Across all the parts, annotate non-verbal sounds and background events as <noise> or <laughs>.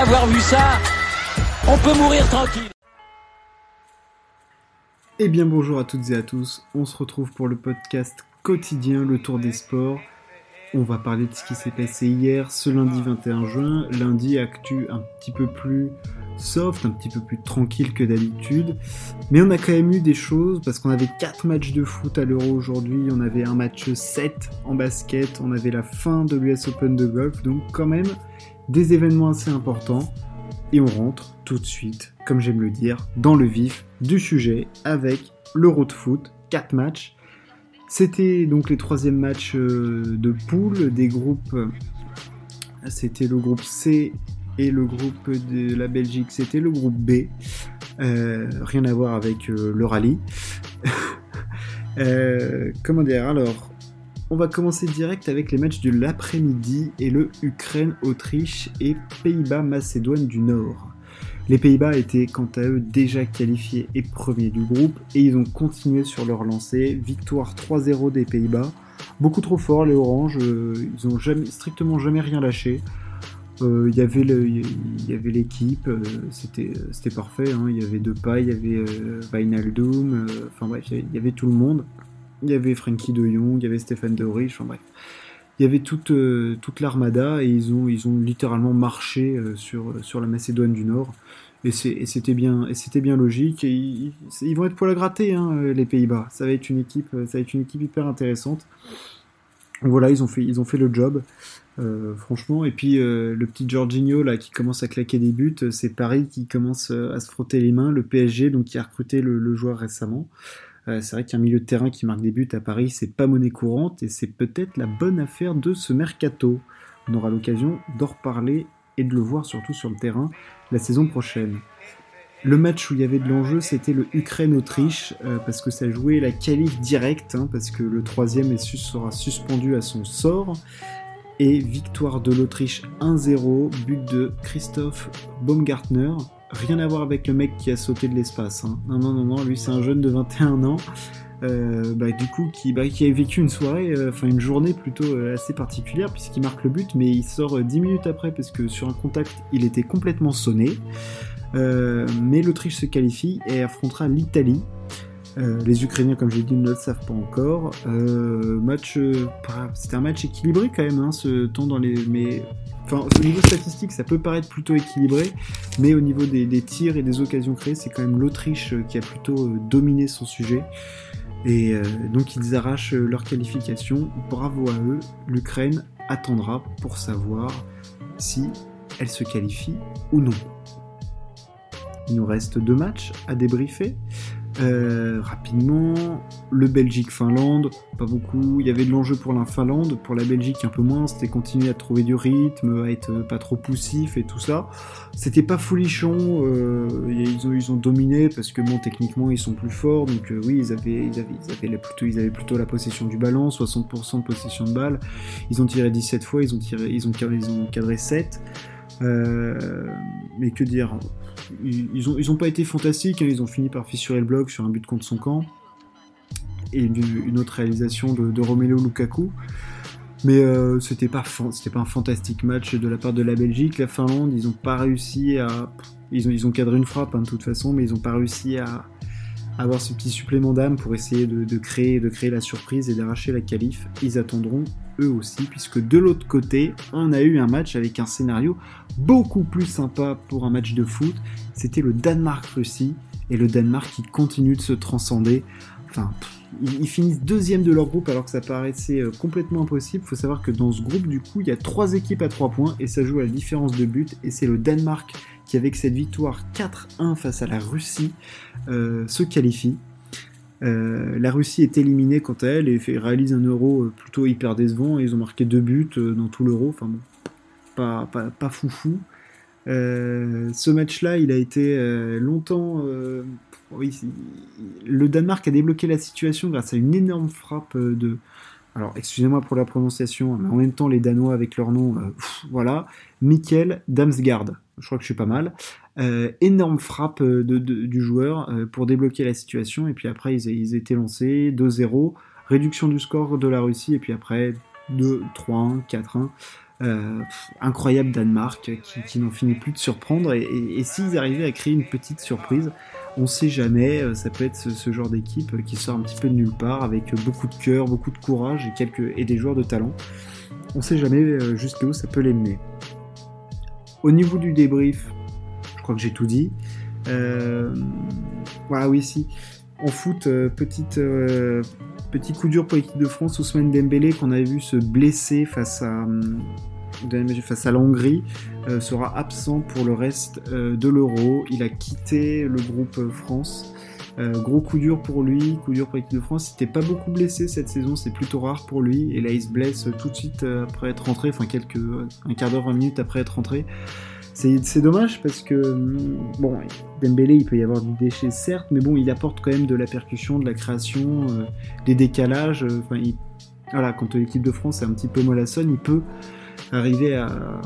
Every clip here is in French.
avoir vu ça, on peut mourir tranquille. Eh bien bonjour à toutes et à tous, on se retrouve pour le podcast quotidien Le Tour des Sports. On va parler de ce qui s'est passé hier, ce lundi 21 juin. Lundi, actu un petit peu plus soft, un petit peu plus tranquille que d'habitude. Mais on a quand même eu des choses parce qu'on avait 4 matchs de foot à l'Euro aujourd'hui. On avait un match 7 en basket. On avait la fin de l'US Open de golf. Donc, quand même, des événements assez importants. Et on rentre tout de suite, comme j'aime le dire, dans le vif du sujet avec l'Euro de foot. 4 matchs. C'était donc les troisièmes matchs euh, de poule des groupes. C'était le groupe C et le groupe de la Belgique, c'était le groupe B. Euh, rien à voir avec euh, le rallye. <laughs> comment dire Alors, on va commencer direct avec les matchs de l'après-midi et le Ukraine-Autriche et Pays-Bas-Macédoine du Nord. Les Pays-Bas étaient quant à eux déjà qualifiés et premiers du groupe et ils ont continué sur leur lancée. Victoire 3-0 des Pays-Bas. Beaucoup trop fort les Oranges, euh, ils ont jamais, strictement jamais rien lâché. Euh, il y avait l'équipe, euh, c'était parfait. Hein. Il y avait Depay, il y avait Wijnaldum, enfin bref, il y avait tout le monde. Il y avait Frankie de Jong, il y avait Stéphane de Rich, enfin bref il y avait toute, toute l'armada et ils ont, ils ont littéralement marché sur, sur la Macédoine du Nord. Et c'était bien, bien logique. Et ils, vont être poil à gratter, hein, les Pays-Bas. Ça va être une équipe, ça va être une équipe hyper intéressante. Voilà, ils ont fait, ils ont fait le job, euh, franchement. Et puis euh, le petit Jorginho là qui commence à claquer des buts, c'est Paris qui commence euh, à se frotter les mains. Le PSG donc qui a recruté le, joueur récemment. C'est vrai qu'un milieu de terrain qui marque des buts à Paris, c'est pas monnaie courante et c'est peut-être la bonne affaire de ce mercato. On aura l'occasion d'en reparler et de le voir surtout sur le terrain la saison prochaine. Le match où il y avait de l'enjeu, c'était le Ukraine-Autriche, euh, parce que ça jouait la qualif directe, hein, parce que le troisième sera suspendu à son sort. Et victoire de l'Autriche 1-0, but de Christophe Baumgartner. Rien à voir avec le mec qui a sauté de l'espace. Hein. Non, non, non, lui c'est un jeune de 21 ans. Euh, bah, du coup, qui, bah, qui a vécu une soirée, euh, enfin une journée plutôt euh, assez particulière, puisqu'il marque le but, mais il sort 10 minutes après, parce que sur un contact, il était complètement sonné. mais l'Autriche se qualifie et affrontera l'Italie. les Ukrainiens, comme j'ai dit, ne le savent pas encore. match, c'était un match équilibré quand même, hein, ce temps dans les. Mais Enfin, au niveau statistique, ça peut paraître plutôt équilibré, mais au niveau des, tirs et des occasions créées, c'est quand même l'Autriche qui a plutôt dominé son sujet. Et euh, donc ils arrachent leur qualification. Bravo à eux. L'Ukraine attendra pour savoir si elle se qualifie ou non. Il nous reste deux matchs à débriefer. Euh, rapidement, le Belgique-Finlande, pas beaucoup. Il y avait de l'enjeu pour la Finlande, pour la Belgique un peu moins. C'était continuer à trouver du rythme, à être pas trop poussif et tout ça. C'était pas folichon. Euh, ils, ont, ils ont dominé parce que bon, techniquement ils sont plus forts. Donc euh, oui, ils avaient, plutôt la possession du ballon, 60% de possession de balle. Ils ont tiré 17 fois, ils ont tiré, ils ont, ils ont cadré 7. mais que dire? Ils, ont, pas été fantastiques, hein. ils ont fini par fissurer le bloc sur un but contre son camp et une, autre réalisation de, de Romelu Lukaku. Mais euh, c'était pas un fantastique match de la part de la Belgique. La Finlande, ils ont pas réussi à ils ont, ils ont cadré une frappe hein, de toute façon, mais ils ont pas réussi à, avoir ce petit supplément d'âme pour essayer de, créer, de créer la surprise et d'arracher la qualif. Ils attendront eux aussi, puisque de l'autre côté, on a eu un match avec un scénario beaucoup plus sympa pour un match de foot. C'était le Danemark-Russie, et le Danemark qui continue de se transcender. Enfin, ils, finissent deuxième de leur groupe alors que ça paraissait euh, complètement impossible. Il faut savoir que dans ce groupe, du coup, il y a trois équipes à trois points et ça joue à la différence de but. Et c'est le Danemark qui, avec cette victoire 4-1 face à la Russie, euh, se qualifie. Euh, la Russie est éliminée quant à elle et réalise un euro plutôt hyper décevant. Ils ont marqué deux buts dans tout l'euro. Enfin bon, pas, pas, pas foufou. ce match-là, il a été longtemps oui, le Danemark a débloqué la situation grâce à une énorme frappe euh, de. Alors, excusez-moi pour la prononciation, mais en même temps, les Danois avec leur nom, euh, voilà. Mikkel Damsgaard, je crois que je suis pas mal. Euh, énorme frappe du joueur pour débloquer la situation, et puis après, ils, ils étaient lancés 2-0, réduction du score de la Russie, et puis après 2, 3-1, 4-1. incroyable Danemark qui, n'en finit plus de surprendre. Et, et s'ils arrivaient à créer une petite surprise, on sait jamais, euh, ça peut être ce, genre d'équipe qui sort un petit peu de nulle part avec beaucoup de cœur, beaucoup de courage et, des joueurs de talent. On sait jamais euh, jusqu'où ça peut les mener. Au niveau du débrief, je crois que j'ai tout dit. Euh, voilà, oui, si. En foot, petit coup dur pour l'équipe de France, Ousmane Dembélé qu'on avait vu se blesser face à, face à la Hongrie euh, sera absent pour le reste euh, de l'Euro. Il a quitté le groupe euh, France. gros coup dur pour lui, coup dur pour l'équipe de France. Il n'était pas beaucoup blessé cette saison, c'est plutôt rare pour lui. Et là, il se blesse tout de suite après être rentré, enfin quelques un quart d'heure, 20 minutes après être rentré. C'est dommage parce que, mm, bon, Dembélé, il peut y avoir du déchet, certes, mais bon, il apporte quand même de la percussion, de la création, des décalages. Enfin, voilà, quand l'équipe de France est un petit peu mollassonne, il peut arriver à,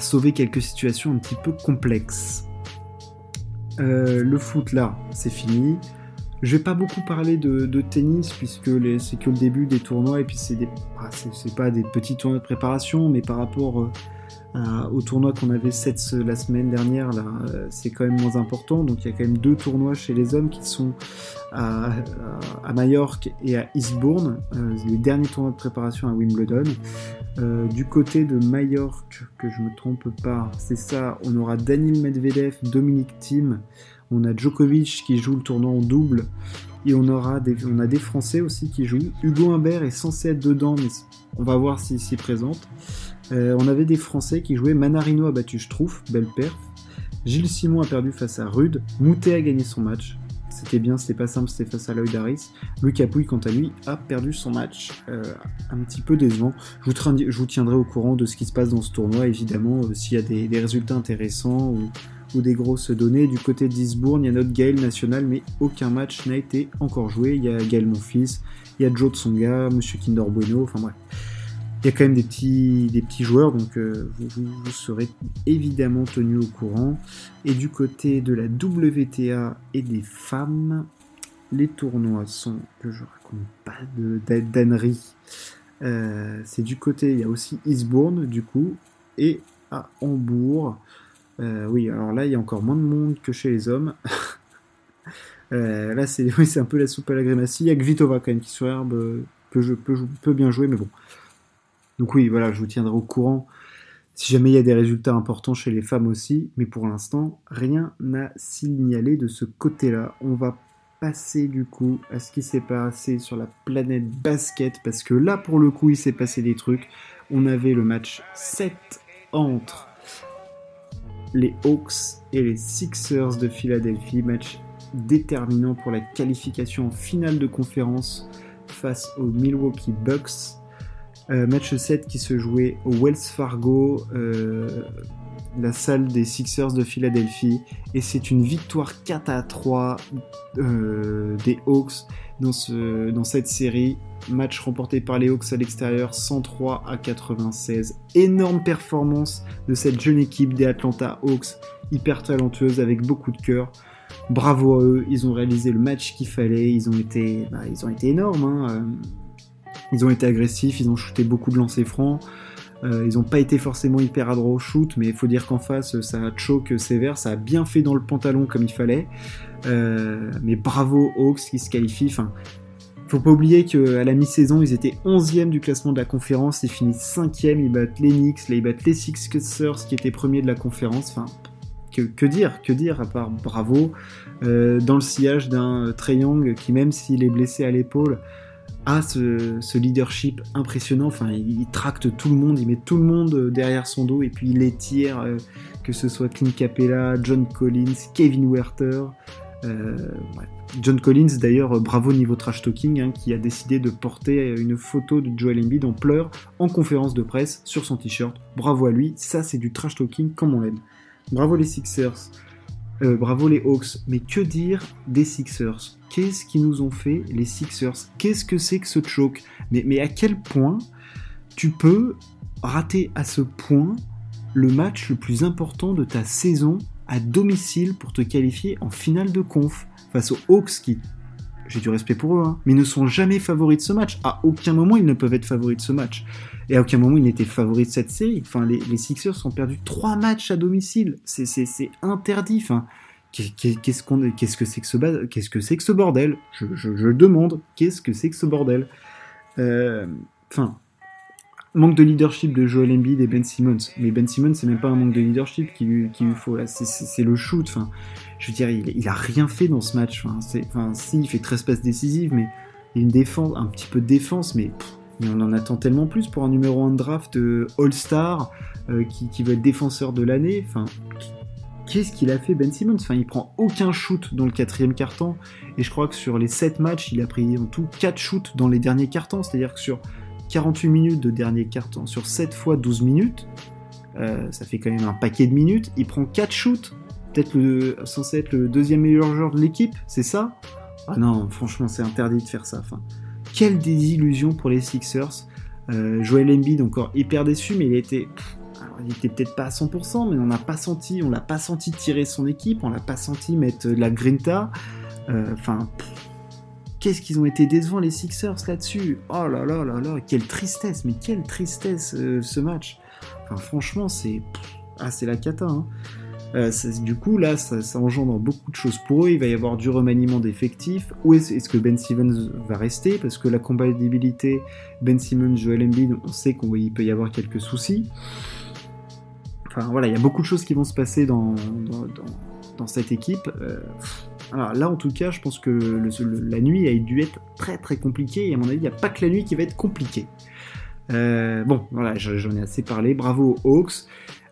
sauver quelques situations un petit peu complexes. Euh, le foot là, c'est fini. Je vais pas beaucoup parler de, tennis puisque c'est que le début des tournois et puis c'est c'est pas des petits tournois de préparation, mais par rapport euh, euh, au tournoi qu'on avait cette, la semaine dernière, là, euh, c'est quand même moins important. Donc il y a quand même deux tournois chez les hommes qui sont à, à, Majorque et à Eastbourne, euh, les derniers tournois de préparation à Wimbledon. du côté de Majorque, que je me trompe pas, c'est ça, on aura Daniel Medvedev, Dominique Thiem, on a Djokovic qui joue le tournoi en double. Et on, aura a des Français aussi qui jouent. Hugo Humbert est censé être dedans, mais on va voir s'il s'y présente. Euh, on avait des Français qui jouaient. Manarino a battu trouve, belle perf. Gilles Simon a perdu face à Rude. Moutet a gagné son match. C'était bien, c'était pas simple, c'était face à Lloyd Harris. Lucas Pouille, quant à lui, a perdu son match. Euh, un petit peu décevant. Je vous, tiendrai au courant de ce qui se passe dans ce tournoi, évidemment, euh, s'il y a des, résultats intéressants des grosses données. Du côté d'Isbourne, il y a notre Gaël national, mais aucun match n'a été encore joué. Il y a Gaël Monfils, il y a Joe Tsonga, Monsieur Kinder Bueno, enfin bref il y a quand même des petits, des petits joueurs, donc euh, vous, serez évidemment tenu au courant. Et du côté de la WTA et des femmes, les tournois sont, que je raconte pas de d'annerie, euh, c'est du côté, il y a aussi Eastbourne du coup, et à Hambourg. Euh, oui, alors là, il y a encore moins de monde que chez les hommes. <laughs> là, <laughs> c'est un peu la soupe à la grémacie. Il y a Gvitova quand même qui sur herbe, que je peux bien jouer, mais bon. Donc oui, voilà, je vous tiendrai au courant si jamais il y a des résultats importants chez les femmes aussi, mais pour l'instant, rien n'a signalé de ce côté-là. On va passer du coup à ce qui s'est passé sur la planète basket, parce que là, pour le coup, il s'est passé des trucs. On avait le match 7 entre les Hawks et les Sixers de Philadelphie, match déterminant pour la qualification en finale de conférence face aux Milwaukee Bucks. Euh, match 7 qui se jouait au Wells Fargo, euh, la salle des Sixers de Philadelphie. Et c'est une victoire 4 à 3 euh, des Hawks dans, ce, dans cette série. Match remporté par les Hawks à l'extérieur, 103 à 96. Énorme performance de cette jeune équipe des Atlanta Hawks, hyper talentueuse avec beaucoup de cœur. Bravo à eux, ils ont réalisé le match qu'il fallait, ils ont été, bah, ils ont été énormes. Hein. Ils ont été agressifs, ils ont shooté beaucoup de lancers francs. Euh, ils n'ont pas été forcément hyper adroits au shoot, mais il faut dire qu'en face, ça a choke sévère, ça a bien fait dans le pantalon comme il fallait. Euh, mais bravo Hawks qui se qualifient. Enfin, faut pas oublier qu'à la mi-saison, ils étaient 11e du classement de la conférence, ils finissent 5e, ils battent les Knicks, là ils battent les Sixers qui étaient premiers de la conférence. Que, dire, que dire à part bravo euh, dans le sillage d'un Trey Young qui même s'il est blessé à l'épaule a ce, leadership impressionnant. Enfin, il, tracte tout le monde, il met tout le monde derrière son dos et puis il les tire, euh, que ce soit Clint Capella, John Collins, Kevin Werther. Euh, John Collins, d'ailleurs, bravo niveau trash talking, hein, qui a décidé de porter une photo de Joel Embiid en pleurs en conférence de presse sur son t-shirt. Bravo à lui, ça c'est du trash talking comme on l'aime. Bravo les Sixers. Euh, bravo les Hawks, mais que dire des Sixers? Qu'est-ce qu'ils nous ont fait les Sixers? Qu'est-ce que c'est que ce choke mais, mais à quel point tu peux rater à ce point le match le plus important de ta saison à domicile pour te qualifier en finale de conf face aux Hawks qui j'ai du respect pour eux, hein, mais ne sont jamais favoris de ce match. À aucun moment ils ne peuvent être favoris de ce match. Et à aucun moment ils n'étaient favoris de cette série. Enfin, les, Sixers ont perdu trois matchs à domicile. C'est interdit. Enfin, qu'est-ce qu'on, qu'est-ce que c'est que ce, qu'est-ce que c'est que ce bordel? Je, je, je, demande, qu'est-ce que c'est que ce bordel? Euh, Enfin, manque de leadership de Joel Embiid et Ben Simmons. Mais Ben Simmons, c'est même pas un manque de leadership qu'il lui, faut là, c'est le shoot. Enfin, je veux dire, il, il, a rien fait dans ce match. Enfin, enfin si, il fait 13 passes décisives, mais une défense, un petit peu de défense, mais, on en attend tellement plus pour un numéro 1 de draft euh, All-Star euh, qui, qui, veut être défenseur de l'année. Enfin, qu'est-ce qu'il a fait Ben Simmons? Enfin, il prend aucun shoot dans le quatrième carton, et je crois que sur les 7 matchs, il a pris en tout 4 shoots dans les derniers cartons, c'est-à-dire que sur 48 minutes de dernier carton sur 7 fois 12 minutes, euh, ça fait quand même un paquet de minutes. Il prend 4 shoots, peut-être le, censé être le deuxième meilleur joueur de l'équipe, c'est ça? Ah non, franchement, c'est interdit de faire ça. Quelle désillusion pour les Sixers. Euh, Joel Embiid encore hyper déçu, mais il était, il était peut-être pas à 100%, mais on n'a pas senti, on l'a pas senti tirer son équipe, on l'a pas senti mettre de la grinta. Euh, enfin, Qu'est-ce qu'ils ont été décevants les Sixers là-dessus Oh là là là là, quelle tristesse, mais quelle tristesse euh, ce match. Enfin, franchement, c'est ah, c'est la cata. Hein. Euh, du coup, là, ça, engendre beaucoup de choses pour eux. Il va y avoir du remaniement d'effectifs. Où est-ce que Ben Simmons va rester? Parce que la compatibilité Ben Simmons, Joel Embiid, on sait qu'il peut y avoir quelques soucis. Enfin, voilà, il y a beaucoup de choses qui vont se passer dans, dans, cette équipe. Euh, alors là, en tout cas, je pense que la nuit a dû être très très compliquée, et à mon avis, il n'y a pas que la nuit qui va être compliquée. Euh, bon, voilà, j'en ai assez parlé. Bravo aux Hawks.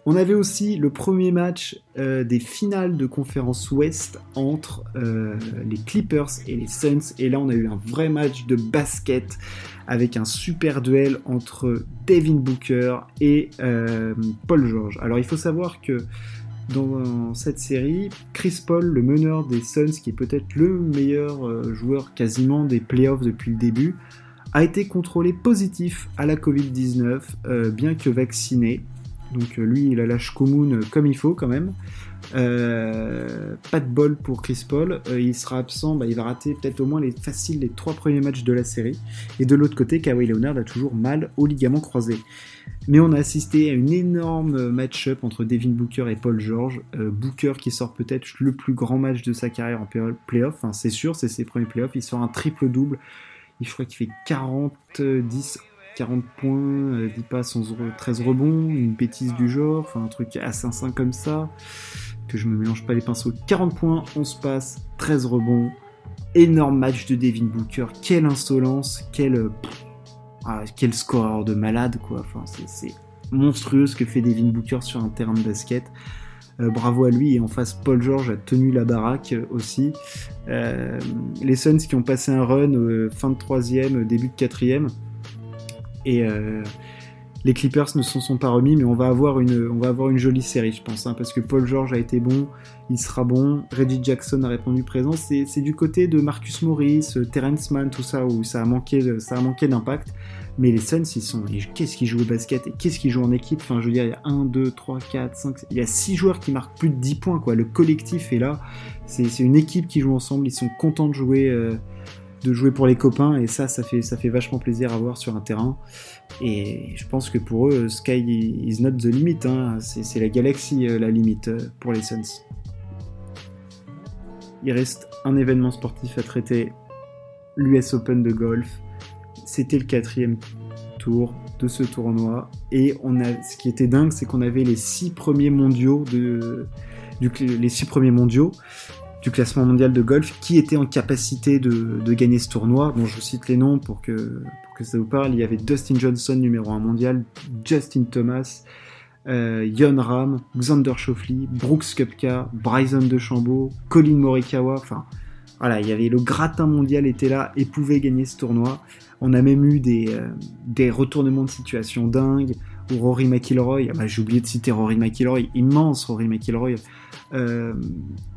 On avait aussi le premier match euh, des finales de conférence Ouest entre euh, les Clippers et les Suns. Et là, on a eu un vrai match de basket avec un super duel entre Devin Booker et Paul George. Alors, il faut savoir que dans cette série, Chris Paul, le meneur des Suns, qui est peut-être le meilleur euh, joueur quasiment des playoffs depuis le début, a été contrôlé positif à la Covid-19, euh, bien que vacciné. Donc euh, lui, il a la commune comme il faut quand même. Euh, pas de bol pour Chris Paul. Euh, il sera absent, bah, il va rater peut-être au moins les faciles les trois premiers matchs de la série. Et de l'autre côté, Kawhi Leonard a toujours mal au ligament croisé. Mais on a assisté à une énorme match-up entre Devin Booker et Paul George. Booker qui sort peut-être le plus grand match de sa carrière en playoff, enfin, c'est sûr, c'est ses premiers playoffs. Il sort un triple-double. Je crois qu'il fait 40, 10, 40 points, 10 passes, 13 rebonds, une bêtise du genre, enfin un truc assassin comme ça, que je me mélange pas les pinceaux. 40 points, 11 passes, 13 rebonds, énorme match de Devin Booker, quelle insolence, quel, ah, quel scoreur de malade quoi, c'est monstrueux ce que fait Devin Booker sur un terrain de basket. Euh, bravo à lui et en face Paul George a tenu la baraque euh, aussi. Euh, les Suns qui ont passé un run fin de troisième, début de quatrième et les Clippers ne s'en sont pas remis, mais on va avoir une, on va avoir une jolie série, je pense, hein, parce que Paul George a été bon, il sera bon, Reggie Jackson a répondu présent. C'est du côté de Marcus Morris, euh, Terrence Mann, tout ça, où ça a manqué, ça a manqué d'impact. Mais les Suns, ils sont, qu'est-ce qu'ils jouent au basket et qu'est-ce qu'ils jouent en équipe? Enfin, je veux dire, il y a 1, 2, 3, 4, 5, il y a 6 joueurs qui marquent plus de 10 points, quoi. Le collectif est là. C'est une équipe qui joue ensemble, ils sont contents de jouer. Euh, de jouer pour les copains et ça, ça fait, ça fait vachement plaisir à voir sur un terrain. Et je pense que pour eux, Sky is not the limit, hein. c'est la galaxie euh, la limite euh, pour les Suns. Il reste un événement sportif à traiter, l'US Open de golf. C'était le quatrième tour de ce tournoi et on a, ce qui était dingue, c'est qu'on avait les six premiers mondiaux de, les six premiers mondiaux du classement mondial de golf qui était en capacité de, gagner ce tournoi. Bon, je cite les noms pour que, ça vous parle. Il y avait Dustin Johnson, numéro 1 mondial, Justin Thomas, euh, Yon Ram, Xander Schauffele, Brooks Koepka, Bryson DeChambeau, Colin Morikawa. Enfin, voilà, il y avait le gratin mondial était là et pouvait gagner ce tournoi. On a même eu des, euh, des retournements de situation dingues. Rory McIlroy, ah bah, j'ai oublié de citer Rory McIlroy, immense Rory McIlroy, euh,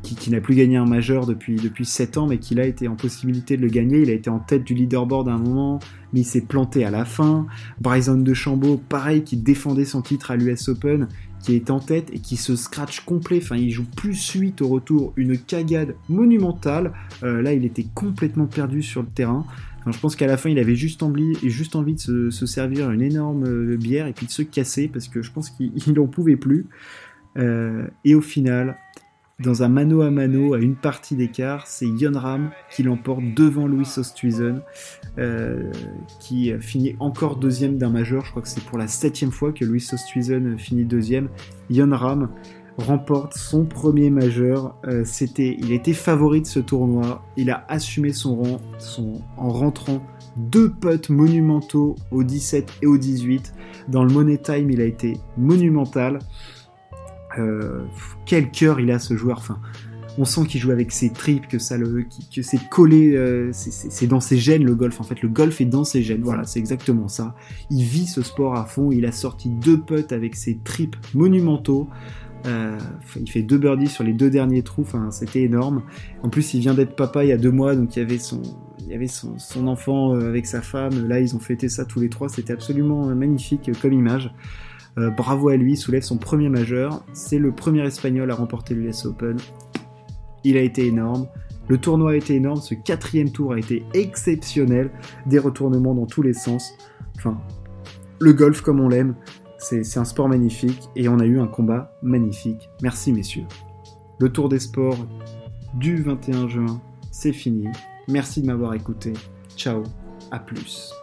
qui, n'a plus gagné un majeur depuis, depuis 7 ans, mais qui a été en possibilité de le gagner. Il a été en tête du leaderboard à un moment, mais il s'est planté à la fin. Bryson DeChambeau, pareil, qui défendait son titre à l'US Open, qui est en tête et qui se scratch complet. Enfin, il joue plus 8 au retour, une cagade monumentale. Euh, là, il était complètement perdu sur le terrain. Je pense qu'à la fin, il avait juste envie, de se, servir une énorme euh, bière et puis de se casser parce que je pense qu'il <laughs> n'en pouvait plus. Euh, et au final, dans un mano à mano à une partie d'écart, c'est Ram qui l'emporte devant Louis Oosthuizen, euh, qui finit encore deuxième d'un majeur. Je crois que c'est pour la septième fois que Louis Oosthuizen finit deuxième. Ram remporte son premier majeur. Euh, c'était, il était favori de ce tournoi. Il a assumé son rang en rentrant deux putts monumentaux au 17 et au 18. Dans le Money Time, il a été monumental. Euh, quel cœur il a ce joueur. Enfin, on sent qu'il joue avec ses tripes, que ça le, que c'est collé, euh, c'est dans ses gènes le golf. En fait, le golf est dans ses gènes. Voilà, c'est exactement ça. Il vit ce sport à fond. Il a sorti deux putts avec ses tripes monumentaux. Euh, il fait deux birdies sur les deux derniers trous. Enfin, c'était énorme. En plus, il vient d'être papa il y a deux mois, donc il y avait son, il enfant avec sa femme. Là, ils ont fêté ça tous les trois. C'était absolument magnifique comme image. Euh, bravo à lui, soulève son premier majeur. C'est le premier espagnol à remporter l'US Open. Il a été énorme. Le tournoi a été énorme. Ce quatrième tour a été exceptionnel. Des retournements dans tous les sens. Enfin, le golf comme on l'aime, c'est un sport magnifique et on a eu un combat magnifique. Merci messieurs. Le tour des sports du 21 juin, c'est fini. Merci de m'avoir écouté. Ciao, à plus.